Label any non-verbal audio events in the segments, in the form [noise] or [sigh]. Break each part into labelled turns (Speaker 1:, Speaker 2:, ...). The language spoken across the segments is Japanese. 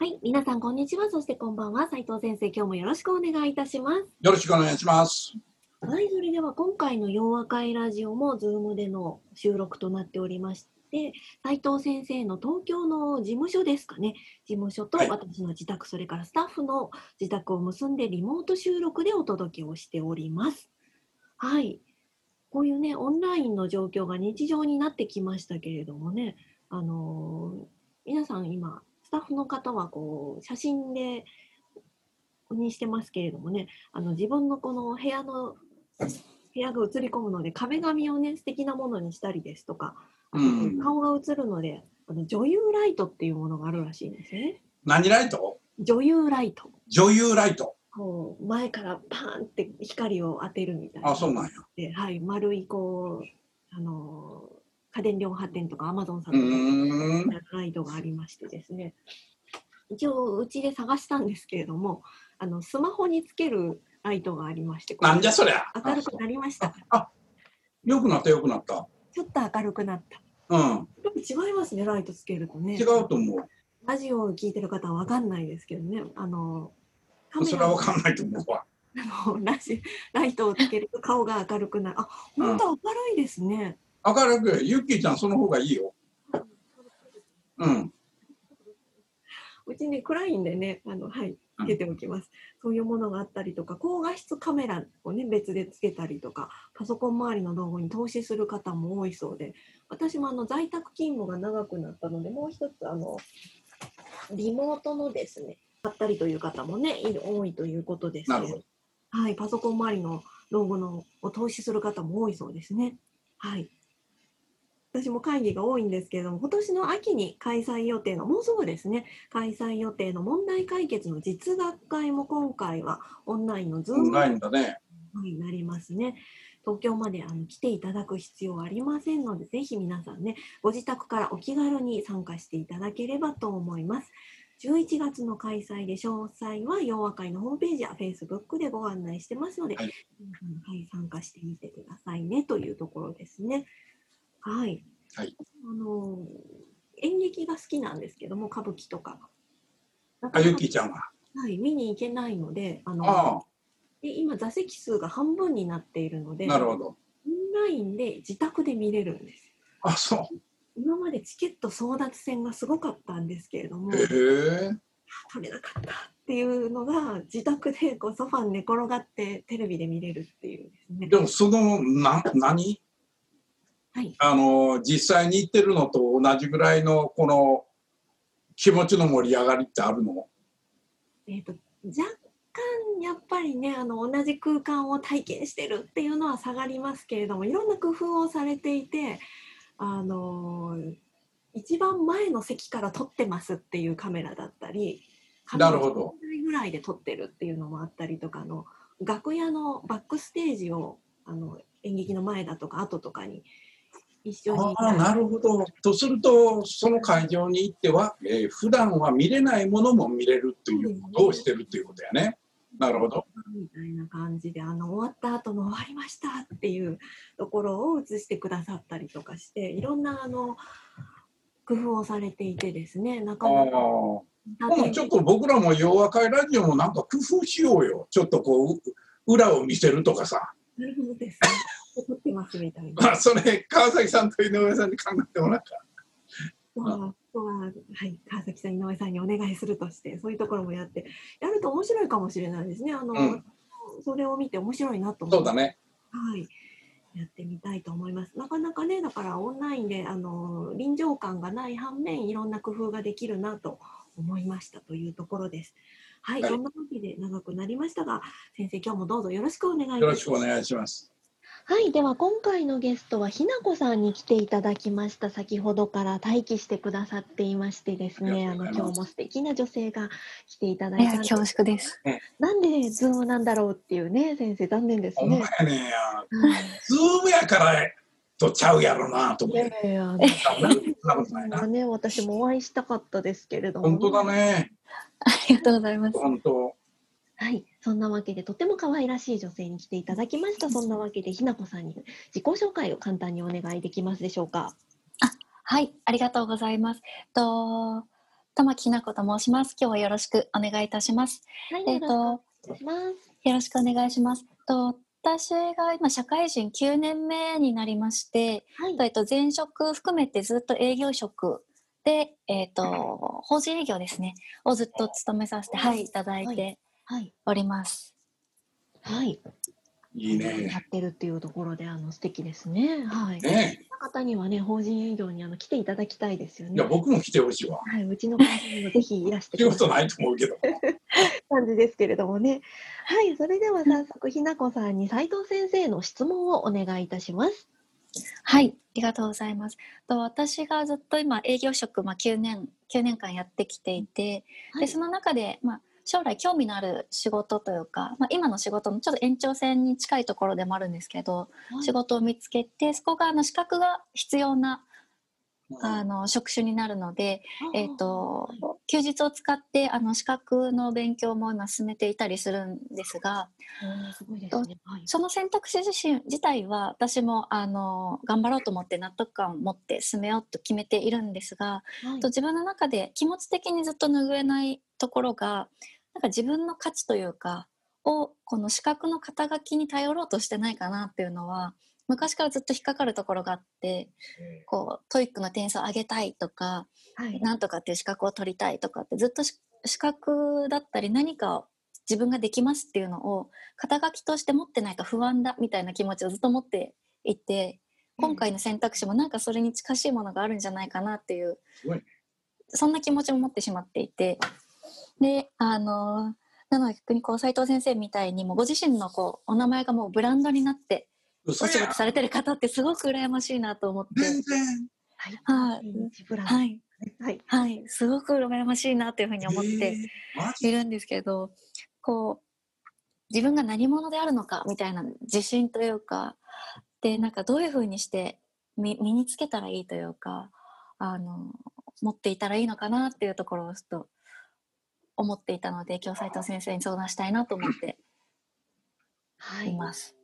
Speaker 1: はい皆さんこんにちは。そしてこんばんは。斉藤先生今日もよろしくお願いいたします。
Speaker 2: よろしくお願いします。
Speaker 1: はい、それでは今回の洋和会ラジオも Zoom での収録となっておりまして、斉藤先生の東京の事務所ですかね、事務所と
Speaker 2: はい。
Speaker 1: 私の自宅、それからスタッフの自宅を結んでリモート収録でお届けをしております。はい。こういうね、オンラインの状況が日常になってきましたけれどもね、あのー皆さん今、スタッフの方はこう、写真で、にしてますけれどもね、あの自分のこの部屋の部屋が映り込むので壁紙をね素敵なものにしたりですとか、
Speaker 2: うん
Speaker 1: 顔が映るのであの女優ライトっていうものがあるらしいんですよね。
Speaker 2: 何ライト？
Speaker 1: 女優ライト。
Speaker 2: 女優ライト
Speaker 1: こう前からパーンって光を当てるみたいな。
Speaker 2: あそうなんや
Speaker 1: で、はい、丸いこうあの家電量販店とかアマゾンさん
Speaker 2: う
Speaker 1: とか
Speaker 2: ーん。
Speaker 1: ライトがありましてですね一応うちで探したんですけれどもあのスマホにつけるライトがありまして
Speaker 2: なんじゃそりゃ
Speaker 1: 明るくなりました
Speaker 2: あよくなったよくなった
Speaker 1: ちょっと明るくなった
Speaker 2: うん
Speaker 1: 違いますねライトつけるとね
Speaker 2: 違うと思う
Speaker 1: ラジオを聞いてる方は分かんないですけどねあの
Speaker 2: それは
Speaker 1: ラ
Speaker 2: 分かんないと思うわ
Speaker 1: あのラジライトをつけると顔が明るくなるあ本当明るいですね、
Speaker 2: 明るくゆっきーちゃんその方がいいよ。うん。
Speaker 1: うちね暗いんでねあのはい
Speaker 2: うん。
Speaker 1: つけておきます、そういうものがあったりとか高画質カメラをね別でつけたりとかパソコン周りの道具に投資する方も多いそうで私もあの在宅勤務が長くなったのでもう一つあのリモートのですね買ったりという方もね多いということです
Speaker 2: なるほど。
Speaker 1: はい、パソコン周りの道具のを投資する方も多いそうですね。はい。私も会議が多いんですけれども、今年の秋に開催予定の、もうすぐですね、開催予定の問題解決の実学会も今回はオンラインのズームになりますね。東京まであの来ていただく必要はありませんので、ぜひ皆さんね、ご自宅からお気軽に参加していただければと思います。11月の開催で詳細は洋和会のホームページや Facebook でご案内してますので、
Speaker 2: はい
Speaker 1: 参加してみてくださいねというところですね。はい。
Speaker 2: はい。
Speaker 1: あの演劇が好きなんですけども、歌舞伎とか。
Speaker 2: あゆきーちゃんは？
Speaker 1: はい、見に行けないので、あの
Speaker 2: あ
Speaker 1: で今座席数が半分になっているので
Speaker 2: あなるほど。
Speaker 1: オンラインで自宅で見れるんです。
Speaker 2: あそう。
Speaker 1: 今までチケット争奪戦がすごかったんですけれども
Speaker 2: へえ。
Speaker 1: 取れなかったっていうのが自宅でこうソファに寝転がってテレビで見れるっていうですね。
Speaker 2: でもそのな何？
Speaker 1: はい。
Speaker 2: あの実際に行ってるのと同じぐらいのこの気持ちの盛り上がりってあるの？
Speaker 1: えー、と若干やっぱりねあの同じ空間を体験してるっていうのは下がりますけれどもいろんな工夫をされていてあのー一番前の席から撮ってますっていうカメラだったり
Speaker 2: なるほど。
Speaker 1: カメラ1台ぐらいで撮ってるっていうのもあったりとかあの楽屋のバックステージをあの演劇の前だとか後とかに一緒に。
Speaker 2: ああなるほど。とするとその会場に行っては、えー普段は見れないものも見れるということをしてるっていうことやね。なるほど。
Speaker 1: みたいな感じであの終わった後の終わりましたっていうところを映してくださったりとかしていろんなあの工夫をされていてですねな
Speaker 2: あ
Speaker 1: かな
Speaker 2: ちょっと僕らも洋和会ラジオもなんか工夫しようよ。ちょっとこう裏を見せるとかさ。
Speaker 1: なるほどですね撮ってますみたいな
Speaker 2: まあそれ川崎さんと井上さんに考えてもらった
Speaker 1: まあ、あとは、はい、川崎さん、井上さんにお願いするとして、そういうところもやって、やると面白いかもしれないですね。あの、
Speaker 2: うん
Speaker 1: それを見て面白いなと思
Speaker 2: そうだね
Speaker 1: はい。やってみたいと思います。なかなかね、だからオンラインで、あの、臨場感がない反面、いろんな工夫ができるなと思いましたというところです。はい、
Speaker 2: はい
Speaker 1: そんなわけで長くなりましたが、先生、今日もどうぞよろしくお願いいたします。
Speaker 2: よろしくお願いします
Speaker 1: はい、では今回のゲストはひなこさんに来ていただきました。先ほどから待機してくださっていましてですね、あの今日も素敵な女性が来ていただ
Speaker 3: い
Speaker 1: たんです
Speaker 3: 恐縮です。
Speaker 1: なんでズームなんだろうっていうね、先生残念です
Speaker 2: ほんま
Speaker 1: ね。
Speaker 2: やねんや。
Speaker 1: はい
Speaker 2: ズームやからとちゃうやろなと思って。
Speaker 1: いや
Speaker 2: いな。
Speaker 1: ね、私もお会いしたかったですけれども。
Speaker 2: 本当だ。ね。
Speaker 3: ありがとうございます。
Speaker 2: 本当。
Speaker 1: はい、そんなわけでとても可愛らしい女性に来ていただきました。そんなわけでひなこさんに自己紹介を簡単にお願いできますでしょうか？
Speaker 3: はい、ありがとうございます。と玉木ひな子と申します。今日はよろしくお願いいたします。
Speaker 1: はい、
Speaker 3: えっ、
Speaker 1: よろ
Speaker 3: と
Speaker 1: しくお願いします。
Speaker 3: よろしくお願いします。と私が今社会人9年目になりまして、
Speaker 1: はい、
Speaker 3: えっと前職含めてずっと営業職でえっ、と法人営業ですねをずっと務めさせてはいいただいて
Speaker 1: はい、
Speaker 3: おります。
Speaker 1: はい。
Speaker 2: いい
Speaker 1: や
Speaker 2: ね。
Speaker 1: ってるっていうところであの素敵ですね。はい。
Speaker 2: ね
Speaker 1: 方にはね法人営業にあの来ていただきたいですよね。
Speaker 2: いや、僕も来てほしいわ。
Speaker 1: はい、うちの会社にもぜひいらして
Speaker 2: 来
Speaker 1: ください
Speaker 2: ることないと思うけど。[laughs]
Speaker 1: 感じですけれどもね。はい、それでは早速ひなこさんに斉藤先生の質問をお願いいたします。
Speaker 3: はい、ありがとうございます。と私がずっと今営業職、まあ、9年9年間やってきていて、
Speaker 1: はい
Speaker 3: でその中で、まあ、将来興味のある仕事というか、まあ、今の仕事のちょっと延長線に近いところでもあるんですけど、仕事を見つけてそこがあの資格が必要なあの職種になるので、えー、と休日を使ってあの資格の勉強も今進めていたりするんですが。その選択肢自身自体は私もあの頑張ろうと思って納得感を持って進めようと決めているんですが、
Speaker 1: はい。
Speaker 3: と自分の中で気持ち的にずっと拭えないところがなんか自分の価値というかをこの資格の肩書きに頼ろうとしてないかなっていうのは昔からずっと引っかかるところがあってこう TOEIC の点数を上げたいとか
Speaker 1: はい。
Speaker 3: なんとかっていう資格を取りたいとかってずっとし資格だったり何かを自分ができますっていうのを肩書きとして持ってないと不安だみたいな気持ちをずっと持っていて今回の選択肢もなんかそれに近しいものがあるんじゃないかなっていうそんな気持ちも持ってしまっていてであのなので逆にこう斉藤先生みたいにもうご自身のこうお名前がもうブランドになってお仕事されてる方ってすごく羨ましいなと思って
Speaker 2: 全然。
Speaker 1: はい。
Speaker 3: はいすごく羨ましいなというふうに思って。いるんですけどこう自分が何者であるのかみたいな自信というかでなんかどういうふうにして身身につけたらいいというかあの持っていたらいいのかなっていうところをちょっと思っていたので今日斉藤先生に相談したいなと思って
Speaker 1: はいい。
Speaker 3: ます。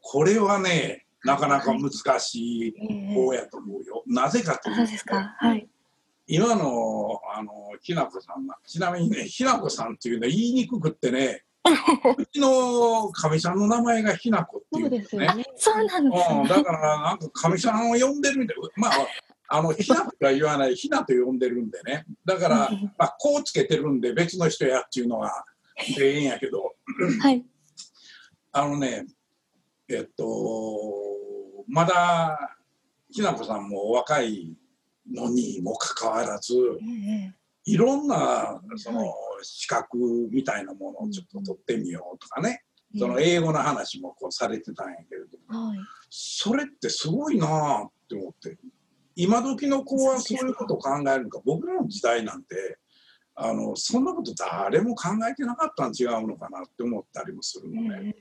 Speaker 2: これはね、なかなか難しい
Speaker 1: ええ
Speaker 2: 方やと思うよ。なぜかと
Speaker 3: あ
Speaker 2: いうと
Speaker 3: そうですかはい
Speaker 2: 今のあのひなこさんが、ちなみにね、ひなこさんっていうのは言いにくくってね、[laughs] うちのかみさんの名前がひなこって
Speaker 1: そ
Speaker 2: いううね。
Speaker 1: ですよね。
Speaker 3: そうなんです
Speaker 2: うん、
Speaker 3: ね。
Speaker 2: だからなんかかみさんを呼んでるみたい。まあ、あの、ひなとは言わない、ひなと呼んでるんでね。だから、まあ、こうつけてるんで別の人やっていうのがええんやけど、
Speaker 3: はい。[clears throat]
Speaker 2: あのね、えっと、まだ、ひなこさんもお若いのにもかかわらず、
Speaker 1: ええ
Speaker 2: いろんなその
Speaker 1: はい。
Speaker 2: 資格みたいなものをちょっと取ってみようとかね、
Speaker 1: ええ
Speaker 2: その英語の話もこうされてたんやけれども、
Speaker 1: はい。
Speaker 2: それってすごいなあって思って、今時の子はそういうことを考えるのか、僕らの時代なんて、あのそんなこと誰も考えてなかったん違うのかなって思ったりもするのね。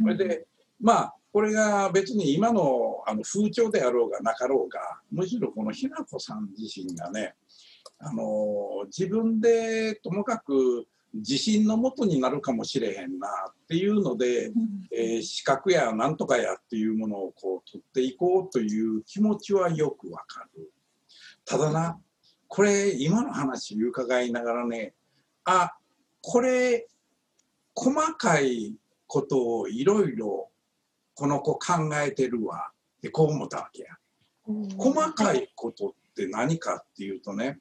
Speaker 2: それで、まあ、これが別に今のあの風潮であろうがなかろうが、むしろこのひなこさん自身がね、あの自分でともかく自信のもとになるかもしれへんなっていうので、えー資格やなんとかやっていうものをこう取っていこうという気持ちはよくわかる。ただな、これ今の話伺いながらね、あ、これ細かいことをいろいろこの子考えてるわってこう思ったわけや。
Speaker 1: うん
Speaker 2: 細かいことって何かっていうとね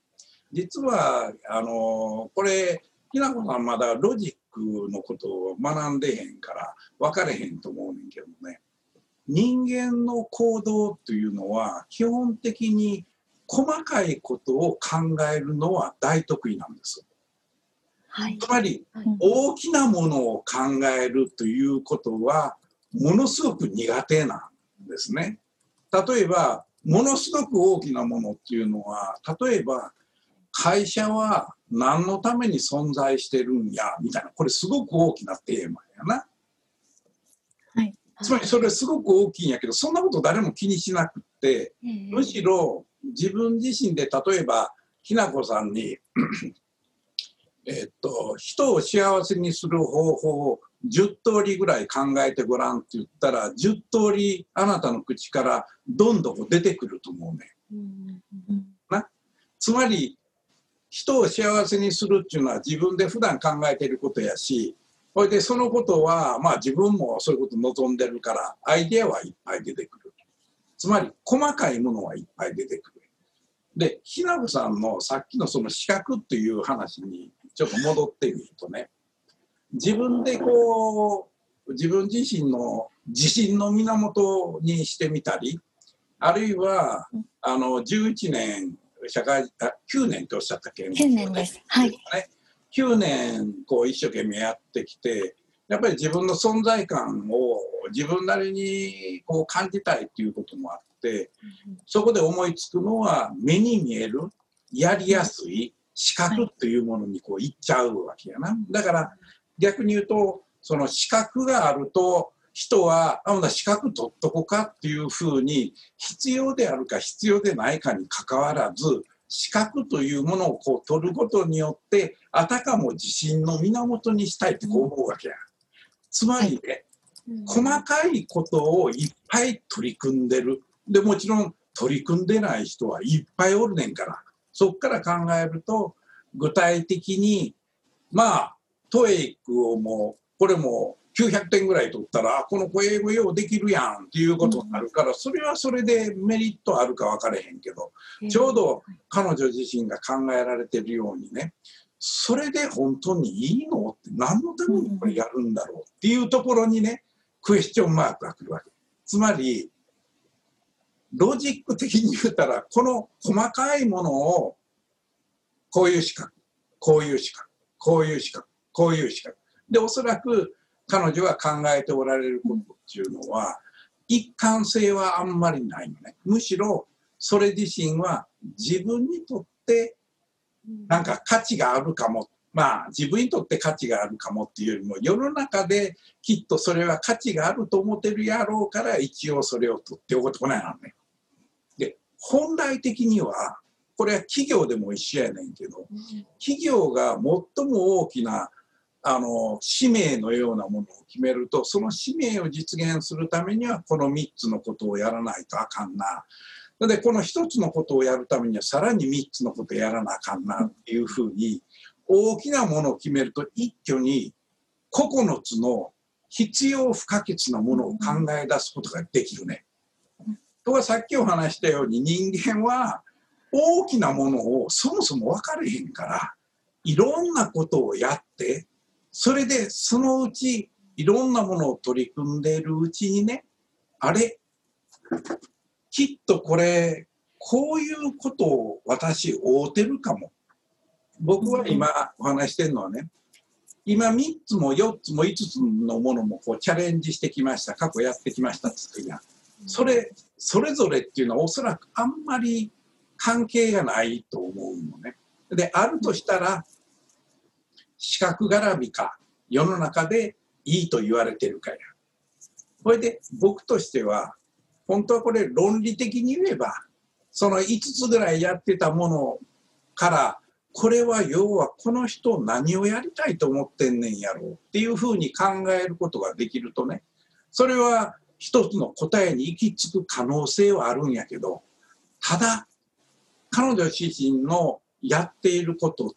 Speaker 2: 実はあのこれひなこさんまだロジックのことを学んでへんから分かれへんと思うねんけどね人間の行動というのは基本的に細かいことを考えるのは大得意なんです。
Speaker 3: はい
Speaker 2: つまり
Speaker 1: はい
Speaker 2: 大きなものを考えるということはものすごく苦手なんですね。例えば、ものすごく大きなものっていうのは、例えば、会社は何のために存在してるんや、みたいな、これすごく大きなテーマやな。
Speaker 3: はい。
Speaker 2: つまりそれすごく大きいんやけど、そんなこと誰も気にしなくって、むしろ自分自身で例えば、ひなこさんに、えっと、人を幸せにする方法を10通りぐらい考えてごらんって言ったら、10通りあなたの口からどんどん出てくると思うね。
Speaker 4: うん
Speaker 2: つまり、人を幸せにするっていうのは自分で普段考えてることやし、それでそのことは、まあ自分もそういうこと望んでるから、アイデアはいっぱい出てくる。つまり、細かいものはいっぱい出てくる。で、ひなこさんのさっきのその資格っていう話にちょっと戻ってみるとね、自分でこう、自分自身の自信の源にしてみたり、あるいは、あの、11年、社会、あ9年っておっしゃったっけ
Speaker 3: ？9年です。はい。
Speaker 2: 9年こう一生懸命やってきてやっぱり自分の存在感を自分なりにこう感じたいっていうこともあってそこで思いつくのは目に見えるやりやすい視覚っていうものにこういっちゃうわけやなだから逆に言うとその視覚があると人はあほな視覚取っとこかっていうふうに必要であるか必要でないかにかかわらず視覚というものをこう取ることによってあたかも自信の源にしたいってこう思うわけや。つまりね、細かいことをいっぱい取り組んでる。でもちろん取り組んでない人はいっぱいおるねんから。そっから考えると具体的にまあトエイクをもうこれも900点ぐらい取ったらあこの子英語ようできるやんっていうことになるからそれはそれでメリットあるか分からへんけどちょうど彼女自身が考えられてるようにねそれで本当にいいの？って何のためにこれやるんだろうっていうところにねクエスチョンマークが来るわけ。つまりロジック的に言ったらこの細かいものをこういう資格こういう資格こういう資格こういう資格。でおそらく彼女が考えておられることっていうのは一貫性はあんまりないのねむしろそれ自身は自分にとってなんか価値があるかもまあ自分にとって価値があるかもっていうよりも世の中できっとそれは価値があると思ってるやろうから一応それを取っておくとこないなのね。で本来的にはこれは企業でも一緒やねんけど企業が最も大きなあの使命のようなものを決めるとその使命を実現するためにはこの3つのことをやらないとあかんな。でこの1つのことをやるためにはさらに3つのことをやらなあかんなっていうふうに大きなものを決めると一挙に9つの必要不可欠なものを考え出すことができるね。とはさっきお話したように人間は大きなものをそもそも分かれへんからいろんなことをやってそれでそのうちいろんなものを取り組んでいるうちにねあれきっとこれこういうことを私会うてるかも。僕は今お話してるのはね今3つも4つも5つのものもこうチャレンジしてきました。過去やってきましたっつってやそれそれぞれっていうのはおそらくあんまり関係がないと思うのね。であるとしたら資格絡みか世の中でいいと言われてるかや。これで僕としては本当はこれ論理的に言えばその5つぐらいやってたものからこれは要はこの人何をやりたいと思ってんねんやろうっていうふうに考えることができるとねそれは一つの答えに行き着く可能性はあるんやけどただ彼女自身のやっていることっ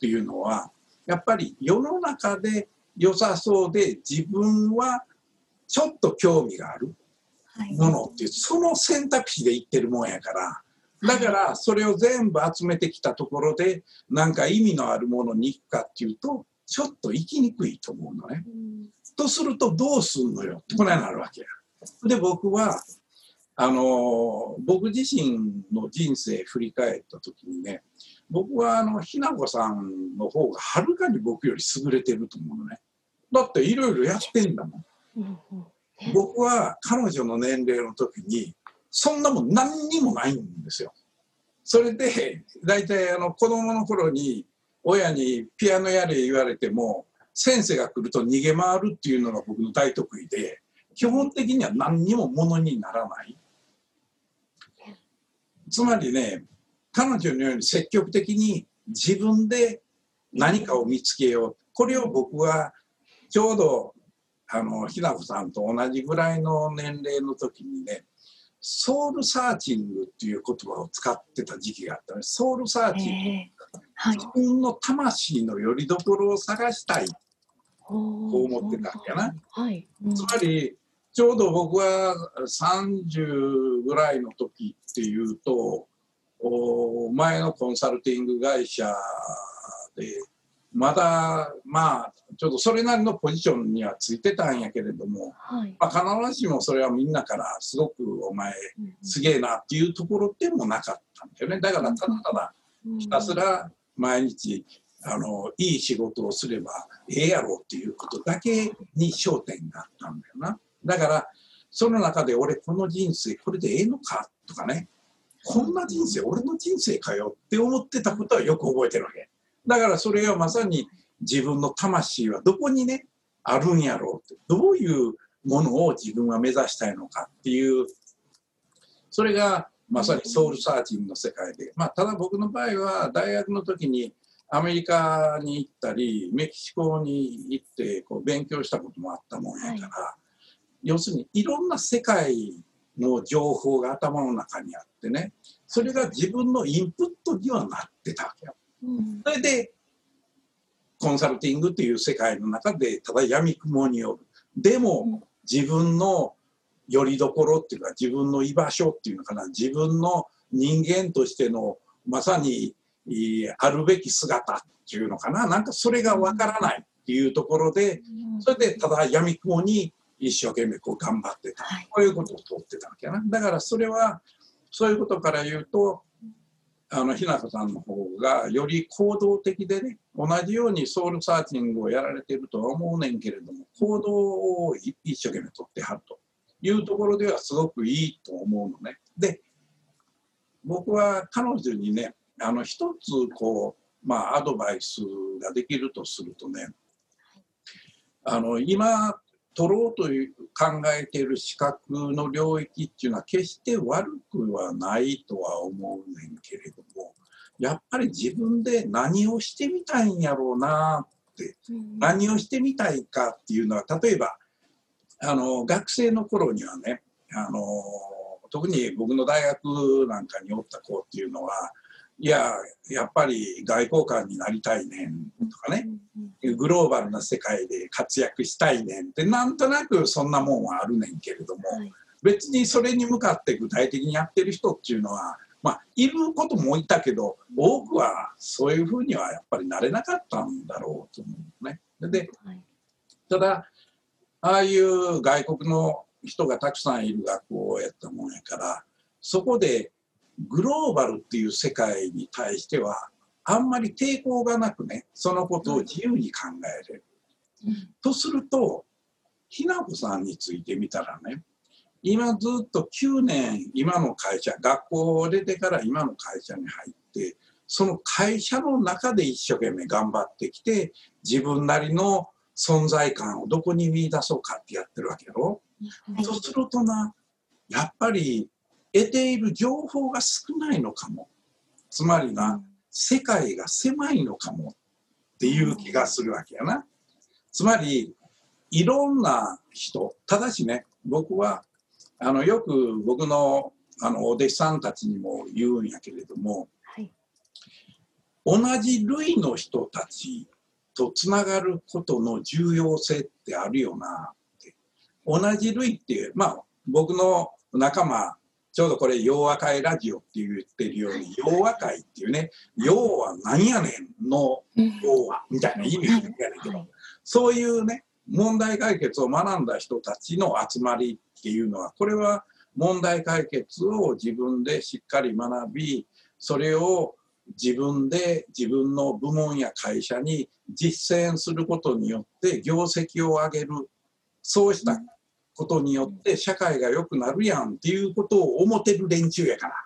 Speaker 2: ていうのはやっぱり世の中で良さそうで自分はちょっと興味がある
Speaker 3: はい。
Speaker 2: ものっていうその選択肢で言ってるもんやからだからそれを全部集めてきたところでなんか意味のあるものに行くかっていうとちょっと行きにくいと思うのね。とするとどうすんのよ？ってこないなるわけや。で僕はあの僕自身の人生振り返った時にね僕はあのひなこさんの方がはるかに僕より優れてると思うのね。だっていろいろやってんだもん。僕は彼女の年齢の時にそんなもん何にもないんですよ。それで大体あの子供の頃に親にピアノやれ言われても先生が来ると逃げ回るっていうのが僕の大得意で基本的には何にもものにならないつまりね彼女のように積極的に自分で何かを見つけよう。これを僕はちょうどあのひなこさんと同じぐらいの年齢の時にねソウルサーチングっていう言葉を使ってた時期があったねソウルサーチング、
Speaker 3: えーはい、
Speaker 2: 自分の魂の拠り所を探したい。
Speaker 4: こ
Speaker 2: う思ってたんやな。
Speaker 4: はい。
Speaker 2: つまりちょうど僕は30ぐらいの時っていうとお前のコンサルティング会社でまだまあちょっとそれなりのポジションにはついてたんやけれども、
Speaker 4: はい。
Speaker 2: まあ、必ずしもそれはみんなからすごくお前すげえなっていうところでもなかったんだよね。だからただただひたすら毎日あのいい仕事をすればええやろうっていうことだけに焦点があったんだよな。だからその中で俺この人生これでええのかとかねこんな人生俺の人生かよって思ってたことはよく覚えてるわけ。だからそれはまさに自分の魂はどこにねあるんやろうって。どういうものを自分は目指したいのかっていうそれがまさにソウルサーチングの世界で、まあ、ただ僕の場合は大学の時にアメリカに行ったりメキシコに行ってこう勉強したこともあったもんやから、
Speaker 4: は
Speaker 2: 要するにいろんな世界の情報が頭の中にあってね。それが自分のインプットにはなってたわけよ。
Speaker 4: うん。
Speaker 2: それでコンサルティングっていう世界の中でただ闇雲による。でも自分の拠り所っていうか自分の居場所っていうのかな。自分の人間としてのまさにあるべき姿っていうのかな。なんかそれがわからないっていうところでそれでただ闇雲に一生懸命こう頑張ってた。
Speaker 3: はい。
Speaker 2: こういうことを通ってたわけやな。だからそれはそういうことから言うとあの日向さんの方がより行動的でね同じようにソウルサーチングをやられてるとは思うねんけれども行動をい一生懸命取ってはるというところではすごくいいと思うのね。で僕は彼女にねあの一つこうまあアドバイスができるとするとねあの今取ろうという考えている資格の領域っていうのは決して悪くはないとは思うねんけれどもやっぱり自分で何をしてみたいんやろうな何をしてみたいかっていうのは例えばあの学生の頃にはねあの特に僕の大学なんかにおった子っていうのはいややっぱり外交官になりたいねんとかね。グローバルな世界で活躍したいねんってなんとなくそんなもんはあるねんけれども、
Speaker 4: はい。
Speaker 2: 別にそれに向かって具体的にやってる人っていうのはまあいることもいたけど多くはそういうふうにはやっぱりなれなかったんだろうと思うね。で
Speaker 4: はい。
Speaker 2: ただああいう外国の人がたくさんいる学校やったもんやからそこでグローバルっていう世界に対してはあんまり抵抗がなくねそのことを自由に考えれる。とするとひなこさんについてみたらね今ずっと9年今の会社学校を出てから今の会社に入ってその会社の中で一生懸命頑張ってきて自分なりの存在感をどこに見出そうかってやってるわけやろ。
Speaker 3: はい
Speaker 2: そうするとなやっぱり得ている情報が少ないのかも。つまりな世界が狭いのかもっていう気がするわけやな。つまりいろんな人ただしね僕はあのよく僕のあのお弟子さんたちにも言うんやけれども
Speaker 4: はい
Speaker 2: 同じ類の人たちとつながることの重要性ってあるよなって同じ類ってまあ僕の仲間ちょうどこれ「洋和会ラジオ」って言ってるように洋和会っていうね「洋は何やねん」の「洋和」みたいな意味やねんけど
Speaker 4: はい。
Speaker 2: そういうね問題解決を学んだ人たちの集まりっていうのはこれは問題解決を自分でしっかり学びそれを自分で自分の部門や会社に実践することによって業績を上げる。そうしたことによって社会が良くなるやんっていうことを思ってる連中やから。
Speaker 3: はい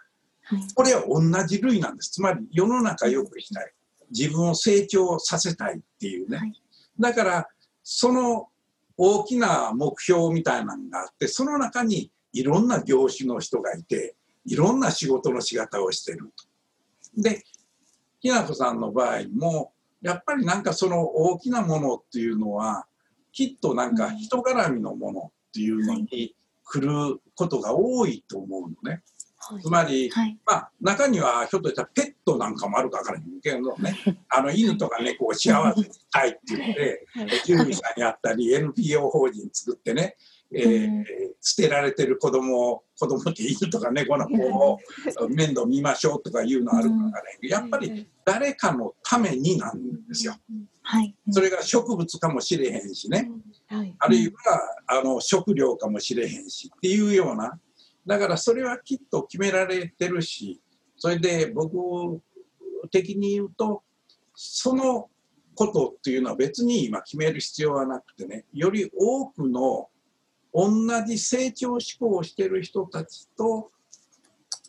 Speaker 2: これは同じ類なんです。つまり世の中良くしたい。自分を成長させたいっていうね。
Speaker 3: はい
Speaker 2: だから、その大きな目標みたいなのがあって、その中にいろんな業種の人がいて、いろんな仕事の仕方をしてると。で、きなこさんの場合も、やっぱりなんかその大きなものっていうのは、きっとなんか人絡みのものっていうのに来ることが多いと思うのね。
Speaker 4: はい。
Speaker 2: つまり、
Speaker 3: はい。
Speaker 2: まあ、中にはひょっとしたらペットなんかもあるか分からへんけどね、[laughs] あの犬とか猫を幸せにしたいって言って、
Speaker 4: はい。
Speaker 2: 獣医さんにあったり、NPO 法人作ってね、えー
Speaker 3: うん。
Speaker 2: 捨てられてる子供を、子供って犬とか猫の子を面倒見ましょうとかいうのあるからへんけど、やっぱり誰かのためになんですよ。
Speaker 3: はい。
Speaker 2: それが植物かもしれへんしね。
Speaker 4: はい
Speaker 2: あるいはあの食料かもしれへんしっていうような、だからそれはきっと決められてるし、それで僕的に言うと、そのことっていうのは別に今決める必要はなくてね、より多くの同じ成長志向をしてる人たちと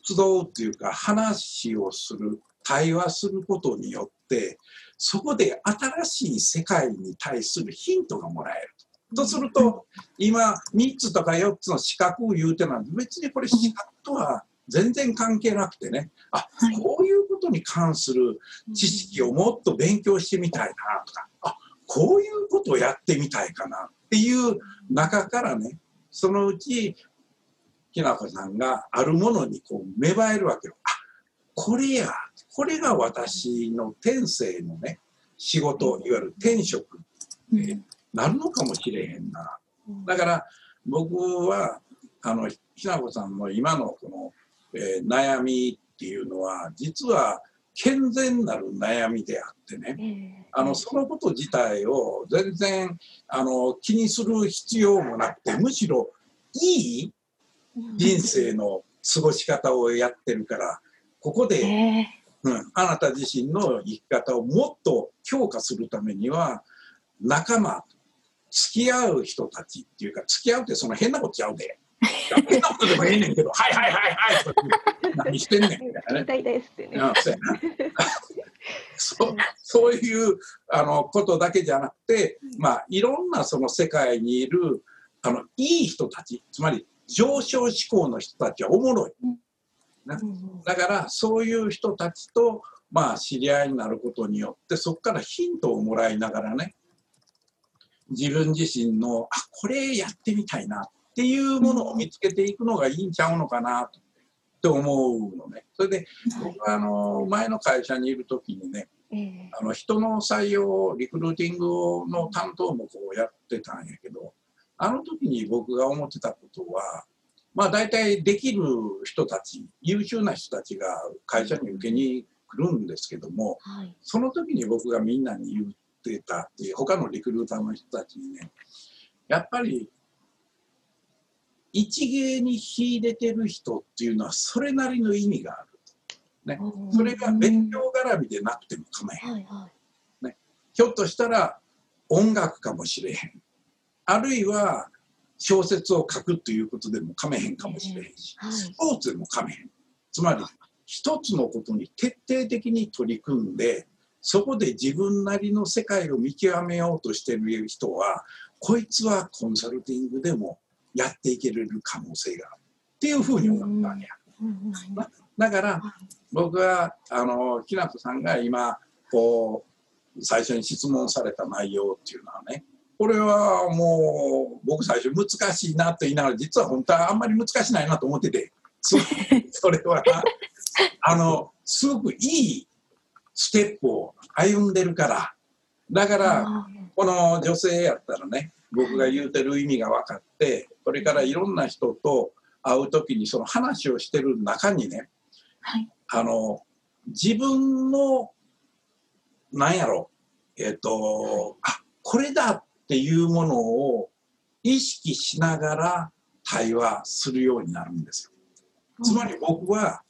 Speaker 2: 集うっていうか話をする、対話することによって、そこで新しい世界に対するヒントがもらえる。とすると、今、3つとか4つの資格を言うてなんで、別にこれ資格とは全然関係なくてね、あ、
Speaker 3: はい。
Speaker 2: こういうことに関する知識をもっと勉強してみたいなとか、あ、こういうことをやってみたいかなっていう中からね、そのうち、きなこさんがあるものにこう芽生えるわけよ。あ、これや、これが私の天性のね、仕事、いわゆる転職。
Speaker 3: うん
Speaker 2: なるのかもしれへんな。だから僕はあのひなこさんの今のこの、えー悩みっていうのは実は健全なる悩みであってね。あのそのこと自体を全然あの気にする必要もなくてむしろいい人生の過ごし方をやってるからここで、
Speaker 3: え。
Speaker 2: うん、あなた自身の生き方をもっと強化するためには仲間付き合う人たちっていうか付き合うってその変なことちゃうで。[laughs] 変なことでもええねんけど「はいはいはいはい」何してんねんみたいなね。
Speaker 4: 聞きたいですってね。
Speaker 2: うんそうやな。そうそういうあのことだけじゃなくて、まあ、いろんなその世界にいるあのいい人たちつまり上昇志向の人たちはおもろい。
Speaker 4: うん。
Speaker 2: だからそういう人たちとまあ知り合いになることによってそこからヒントをもらいながらね自分自身のあこれやってみたいなっていうものを見つけていくのがいいんちゃうのかなと思うのね。それで僕はあの前の会社にいる時にね
Speaker 4: ええ
Speaker 2: あの人の採用リクルーティングの担当もこうやってたんやけどあの時に僕が思ってたことはまあ大体できる人たち優秀な人たちが会社に受けに来るんですけども
Speaker 4: はい。
Speaker 2: その時に僕がみんなに言ってたっていう他のリクルーターの人たちにねやっぱり一芸に秀でてる人っていうのはそれなりの意味がある。ね、それが勉強絡みでなくても構えへん。
Speaker 4: はいはい。
Speaker 2: ひょっとしたら音楽かもしれへん。あるいは小説を書くということでもかめへんかもしれへんし、
Speaker 4: はい
Speaker 2: スポーツでもかめへん。つまり、一つのことに徹底的に取り組んで、そこで自分なりの世界を見極めようとしている人は、こいつはコンサルティングでもやっていけれる可能性があるっていうふうに思ったんや。だから僕はあのきなこさんが今こう最初に質問された内容っていうのはねこれはもう僕最初難しいなと言いながら実は本当はあんまり難しないなと思っててそそれは [laughs] あのすごくいいステップを歩んでるから。だから
Speaker 3: あ
Speaker 2: この女性やったらね僕が言うてる意味が分かってこれからいろんな人と会う時にその話をしてる中にね
Speaker 3: はい。
Speaker 2: あの自分のなんやろえっ、とあこれだっていうものを意識しながら対話するようになるんですよ。つまり僕は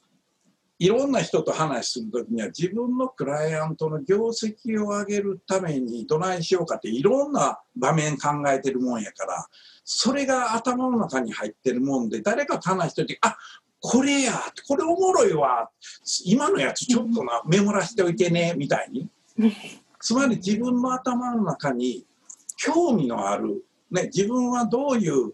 Speaker 2: いろんな人と話するときには自分のクライアントの業績を上げるためにどないしようかっていろんな場面考えてるもんやからそれが頭の中に入ってるもんで誰かと話してる時あこれやこれおもろいわ今のやつちょっとなメモらしておいてねみたいに。つまり自分の頭の中に興味のある、ね、自分はどういう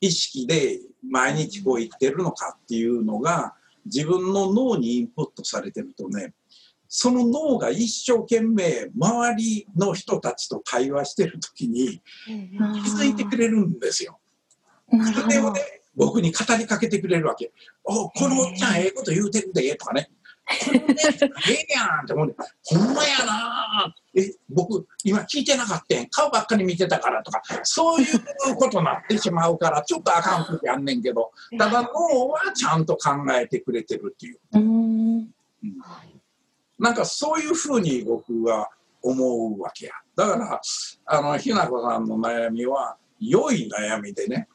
Speaker 2: 意識で毎日こう生きてるのかっていうのが自分の脳にインプットされてるとねその脳が一生懸命周りの人たちと対話してる時に気づいてくれるんですよ。それをね僕に語りかけてくれるわけ。おこのおっちゃんええこと言うてるでとかね。[laughs] ええやんって思うほんまやなえ、僕、今聞いてなかったん。顔ばっかり見てたからとか、そういうことになってしまうから、ちょっとあかんことやんねんけど、ただ脳はちゃんと考えてくれてるっていう。うん。うん。なんかそういうふうに僕は思うわけや。だから、あの、ひなこさんの悩みは、良い悩みでね、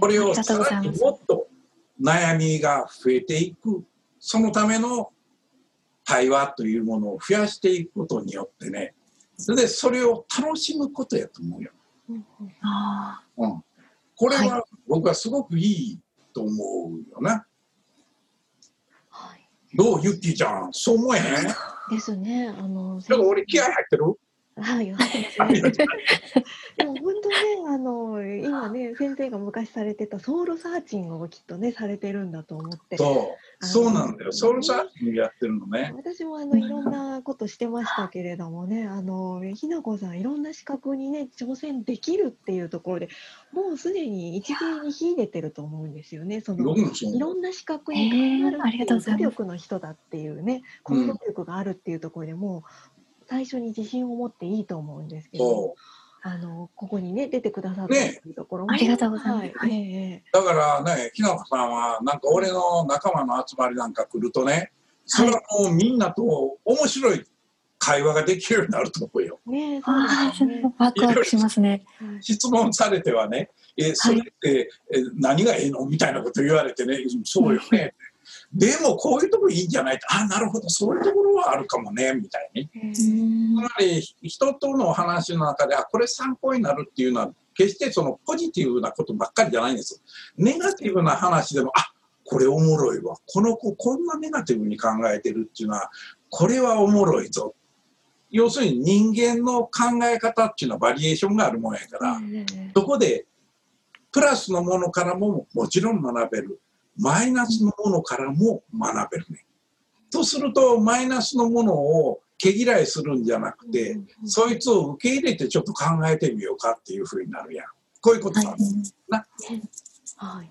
Speaker 2: これをさらにもっと悩みが増えていく、そのための対話というものを増やしていくことによってね、それでそれを楽しむことやと思うよ。うん、うん、これは僕はすごくいいと思うよな。はい、どうゆっきーちゃん、そう思えへん？
Speaker 1: ですね。あの、
Speaker 2: ちょっと俺気合入ってる？
Speaker 1: はい、ね、[laughs] あの今ね、先生が昔されてたソウルサーチングをきっとね、されてるんだと思って。
Speaker 2: そう、そうなんだよ。ソウルサーチングやってるのね。
Speaker 1: 私もあのいろんなことしてましたけれどもね、あのひなこさんいろんな資格にね挑戦できるっていうところで、もうすでに一芸に秀でてると思うんですよね。そのいろんな資格に関わるっていう努力の人だっていうね、行動力があるっていうところでも最初に自信を持っていいと思うんですけど。あのここにね出てくださっていうところも、
Speaker 3: ね、ありがとうございます。はい
Speaker 2: えー、だからね、ひなこさんはなんか俺の仲間の集まりなんか来るとね、それはもうみんなと面白い会話ができるようになると思うよ。
Speaker 1: ねそうですね。
Speaker 3: ワクワクしますね。
Speaker 2: 質問されてはね、えそれって、はい、何がええの？みたいなこと言われてね、そうよね。でもこういうとこいいんじゃない？あなるほど。そういうところはあるかもね。みたいに。つまり人との話の中であこれ参考になるっていうのは決してそのポジティブなことばっかりじゃないんですネガティブな話でもあこれおもろいわ。この子こんなネガティブに考えてるっていうのはこれはおもろいぞ。要するに人間の考え方っていうのはバリエーションがあるもんやから。そこでプラスのものからももちろん学べるマイナスのものからも学べるね。とするとマイナスのものを毛嫌いするんじゃなくて、そいつを受け入れてちょっと考えてみようかっていうふうになるやん。こういうことなんですな。
Speaker 1: はい。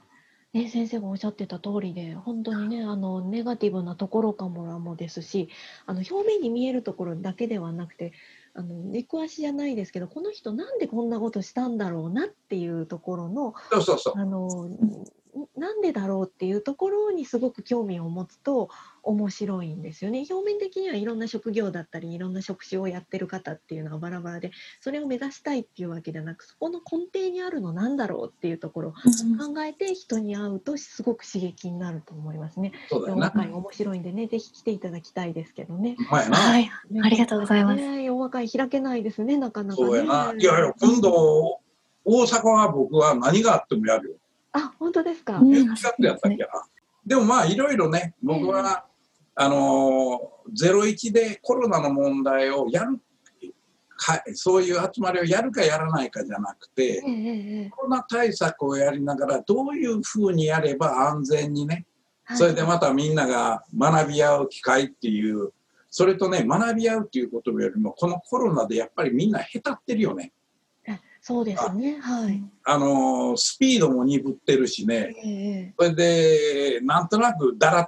Speaker 1: ね、先生がおっしゃってた通りで本当にねあのネガティブなところかももですしあの表面に見えるところだけではなくてあの出くわしじゃないですけどこの人なんでこんなことしたんだろうなっていうところのあのなんでだろうっていうところにすごく興味を持つと面白いんですよね。表面的にはいろんな職業だったりいろんな職種をやってる方っていうのはバラバラでそれを目指したいっていうわけではなくそこの根底にあるのなんだろうっていうところを考えて人に会うとすごく刺激になると思いますね。
Speaker 2: そう
Speaker 1: だ会面白いんでねぜひ来ていただきたいですけどね。
Speaker 3: はい、ね、ありがとうございます。
Speaker 1: ね、大会開けないですねなかなか、ね、
Speaker 2: そうやな。いやいや今度大阪は僕は何があってもやるよ。
Speaker 1: あ、本当ですか。
Speaker 2: ったっけな。でもまあいろいろね、僕は、あのゼロ一でコロナの問題をやるかそういう集まりをやるかやらないかじゃなくて、コロナ対策をやりながらどういうふうにやれば安全にね、それでまたみんなが学び合う機会っていうそれとね学び合うっていうことよりもこのコロナでやっぱりみんなへたってるよね。
Speaker 1: そうですね。はい。
Speaker 2: あのスピードも鈍ってるしね。えー、それでなんとなくだら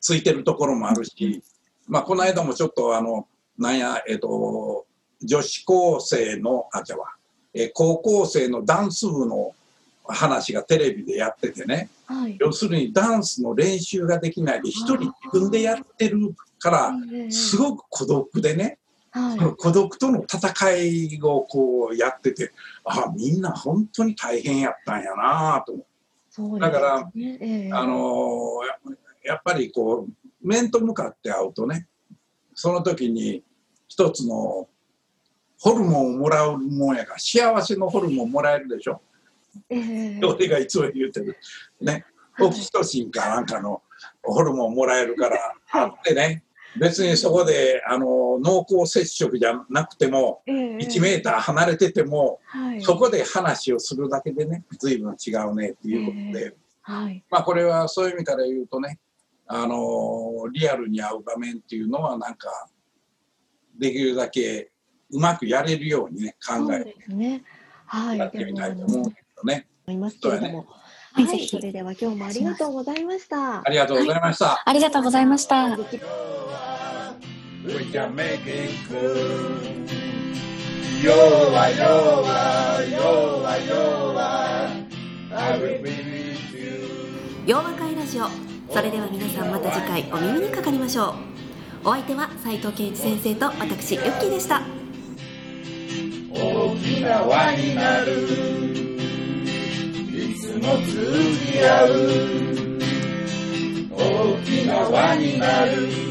Speaker 2: ついてるところもあるし、まあこの間もちょっとあのなんやえっ、ー、と女子高生のあじゃあ、えー、高校生のダンス部の話がテレビでやっててね、はい、要するにダンスの練習ができないで一人自分でやってるからすごく孤独でね、はい、孤独との戦いをこうやっててあみんな本当に大変やったんやなと思う、ね、だから、えー、あのやっぱりこう面と向かって会うとねその時に一つのホルモンをもらうもんやから幸せのホルモンもらえるでしょ。
Speaker 1: ええ
Speaker 2: 俺がいつも言うてる。ね。オキシトシンかなんかのホルモンもらえるから、あってね。別にそこであの濃厚接触じゃなくても、
Speaker 1: ええ。
Speaker 2: 1メーター離れてても、
Speaker 1: はい。
Speaker 2: そこで話をするだけでね、随分違うねっていうことで、
Speaker 1: はい。
Speaker 2: まあこれはそういう意味から言うとね、あのリアルに会う場面っていうのはなんか、できるだけうまくやれるようにね、考えて
Speaker 1: ですね。はい。
Speaker 2: やってみたいと思う
Speaker 1: の
Speaker 2: けどね。
Speaker 1: 思いますけれども、はい、
Speaker 3: はい
Speaker 1: それでは今日もありがとうございました。
Speaker 2: ありがとうございました。
Speaker 3: ありがとうございました。
Speaker 2: We can make it cool. Yoa, yoa, yoa, yoa. I will be with you.
Speaker 5: 洋和会ラジオそれでは皆さんまた次回お耳にかかりましょうお相手は斉藤健一先生と私ユッキーでした
Speaker 2: 大きな輪になるいつも通じ合う。大きな輪になる。